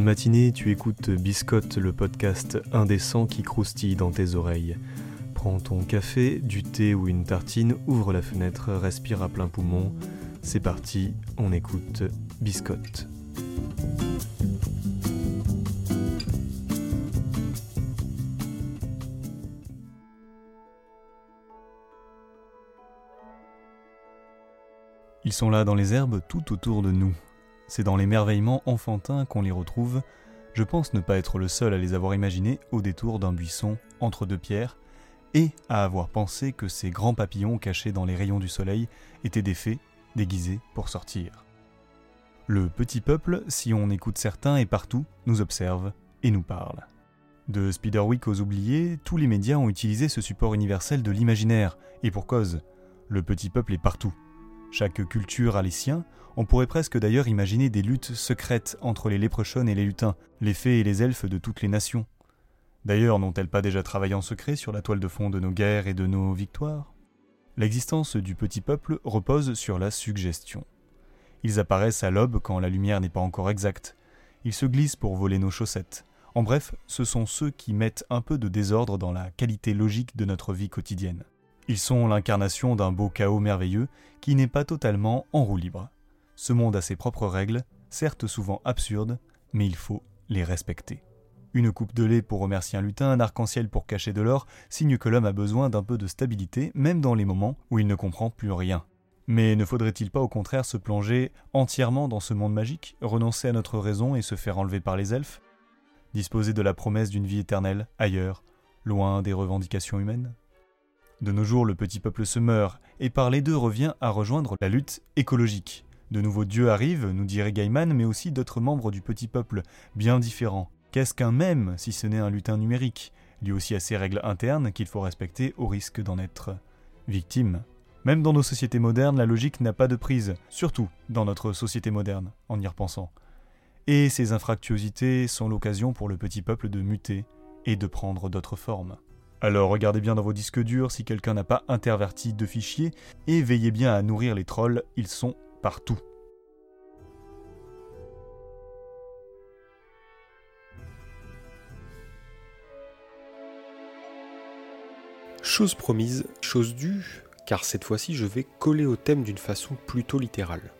Matinée, tu écoutes Biscotte, le podcast indécent qui croustille dans tes oreilles. Prends ton café, du thé ou une tartine, ouvre la fenêtre, respire à plein poumon. C'est parti, on écoute Biscotte. Ils sont là dans les herbes tout autour de nous. C'est dans l'émerveillement enfantin qu'on les retrouve. Je pense ne pas être le seul à les avoir imaginés au détour d'un buisson entre deux pierres, et à avoir pensé que ces grands papillons cachés dans les rayons du soleil étaient des fées déguisées pour sortir. Le petit peuple, si on écoute certains et partout, nous observe et nous parle. De Spiderwick aux oubliés, tous les médias ont utilisé ce support universel de l'imaginaire, et pour cause. Le petit peuple est partout, chaque culture a les siens, on pourrait presque d'ailleurs imaginer des luttes secrètes entre les léprechaunes et les lutins, les fées et les elfes de toutes les nations. D'ailleurs, n'ont-elles pas déjà travaillé en secret sur la toile de fond de nos guerres et de nos victoires? L'existence du petit peuple repose sur la suggestion. Ils apparaissent à l'aube quand la lumière n'est pas encore exacte. Ils se glissent pour voler nos chaussettes. En bref, ce sont ceux qui mettent un peu de désordre dans la qualité logique de notre vie quotidienne. Ils sont l'incarnation d'un beau chaos merveilleux qui n'est pas totalement en roue libre. Ce monde a ses propres règles, certes souvent absurdes, mais il faut les respecter. Une coupe de lait pour remercier un lutin, un arc-en-ciel pour cacher de l'or, signe que l'homme a besoin d'un peu de stabilité, même dans les moments où il ne comprend plus rien. Mais ne faudrait-il pas au contraire se plonger entièrement dans ce monde magique, renoncer à notre raison et se faire enlever par les elfes? Disposer de la promesse d'une vie éternelle, ailleurs, loin des revendications humaines? De nos jours, le petit peuple se meurt, et par les deux revient à rejoindre la lutte écologique. De nouveaux dieux arrivent, nous dirait Gaiman, mais aussi d'autres membres du petit peuple, bien différents. Qu'est-ce qu'un même, si ce n'est un lutin numérique? Lui aussi a ses règles internes qu'il faut respecter au risque d'en être victime. Même dans nos sociétés modernes, la logique n'a pas de prise, surtout dans notre société moderne, en y repensant. Et ces infractuosités sont l'occasion pour le petit peuple de muter et de prendre d'autres formes. Alors regardez bien dans vos disques durs si quelqu'un n'a pas interverti de fichiers et veillez bien à nourrir les trolls, ils sont partout. Chose promise, chose due, car cette fois-ci je vais coller au thème d'une façon plutôt littérale.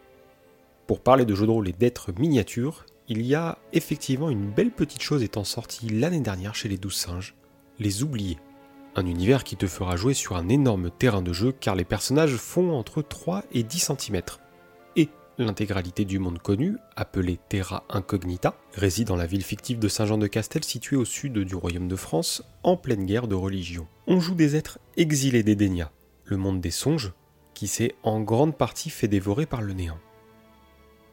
Pour parler de jeux de rôle et d'êtres miniatures, il y a effectivement une belle petite chose étant sortie l'année dernière chez les douze singes, les oubliés. Un univers qui te fera jouer sur un énorme terrain de jeu car les personnages font entre 3 et 10 cm. Et l'intégralité du monde connu, appelé Terra Incognita, réside dans la ville fictive de Saint-Jean-de-Castel située au sud du royaume de France, en pleine guerre de religion. On joue des êtres exilés d'Edenia, le monde des songes, qui s'est en grande partie fait dévorer par le néant.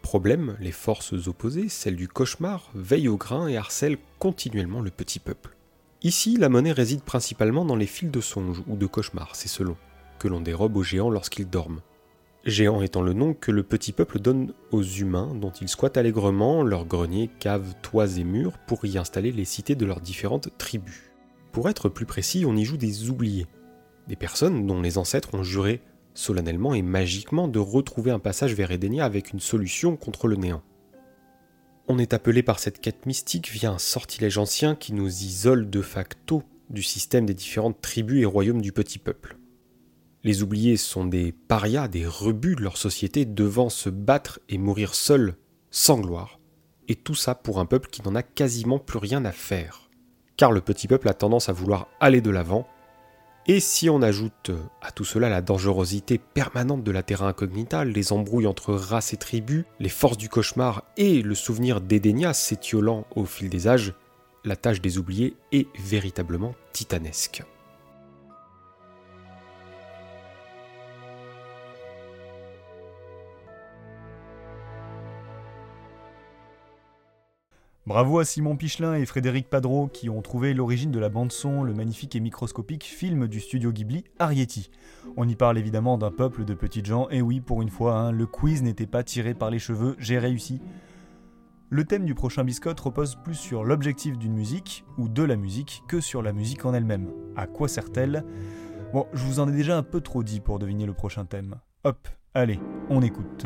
Problème, les forces opposées, celles du cauchemar, veillent au grain et harcèlent continuellement le petit peuple. Ici, la monnaie réside principalement dans les fils de songe ou de cauchemar, c'est selon, que l'on dérobe aux géants lorsqu'ils dorment. Géants étant le nom que le petit peuple donne aux humains dont ils squattent allègrement leurs greniers, caves, toits et murs pour y installer les cités de leurs différentes tribus. Pour être plus précis, on y joue des oubliés, des personnes dont les ancêtres ont juré solennellement et magiquement de retrouver un passage vers Edenia avec une solution contre le néant. On est appelé par cette quête mystique via un sortilège ancien qui nous isole de facto du système des différentes tribus et royaumes du petit peuple. Les oubliés sont des parias, des rebuts de leur société devant se battre et mourir seuls, sans gloire. Et tout ça pour un peuple qui n'en a quasiment plus rien à faire. Car le petit peuple a tendance à vouloir aller de l'avant et si on ajoute à tout cela la dangerosité permanente de la terra incognita, les embrouilles entre races et tribus, les forces du cauchemar et le souvenir d'Edenia s'étiolant au fil des âges, la tâche des oubliés est véritablement titanesque. Bravo à Simon Pichelin et Frédéric Padreau qui ont trouvé l'origine de la bande-son, le magnifique et microscopique film du studio Ghibli, Arrietty. On y parle évidemment d'un peuple de petites gens, et oui, pour une fois, hein, le quiz n'était pas tiré par les cheveux, j'ai réussi. Le thème du prochain biscotte repose plus sur l'objectif d'une musique, ou de la musique, que sur la musique en elle-même. À quoi sert-elle? Bon, je vous en ai déjà un peu trop dit pour deviner le prochain thème. Hop, allez, on écoute.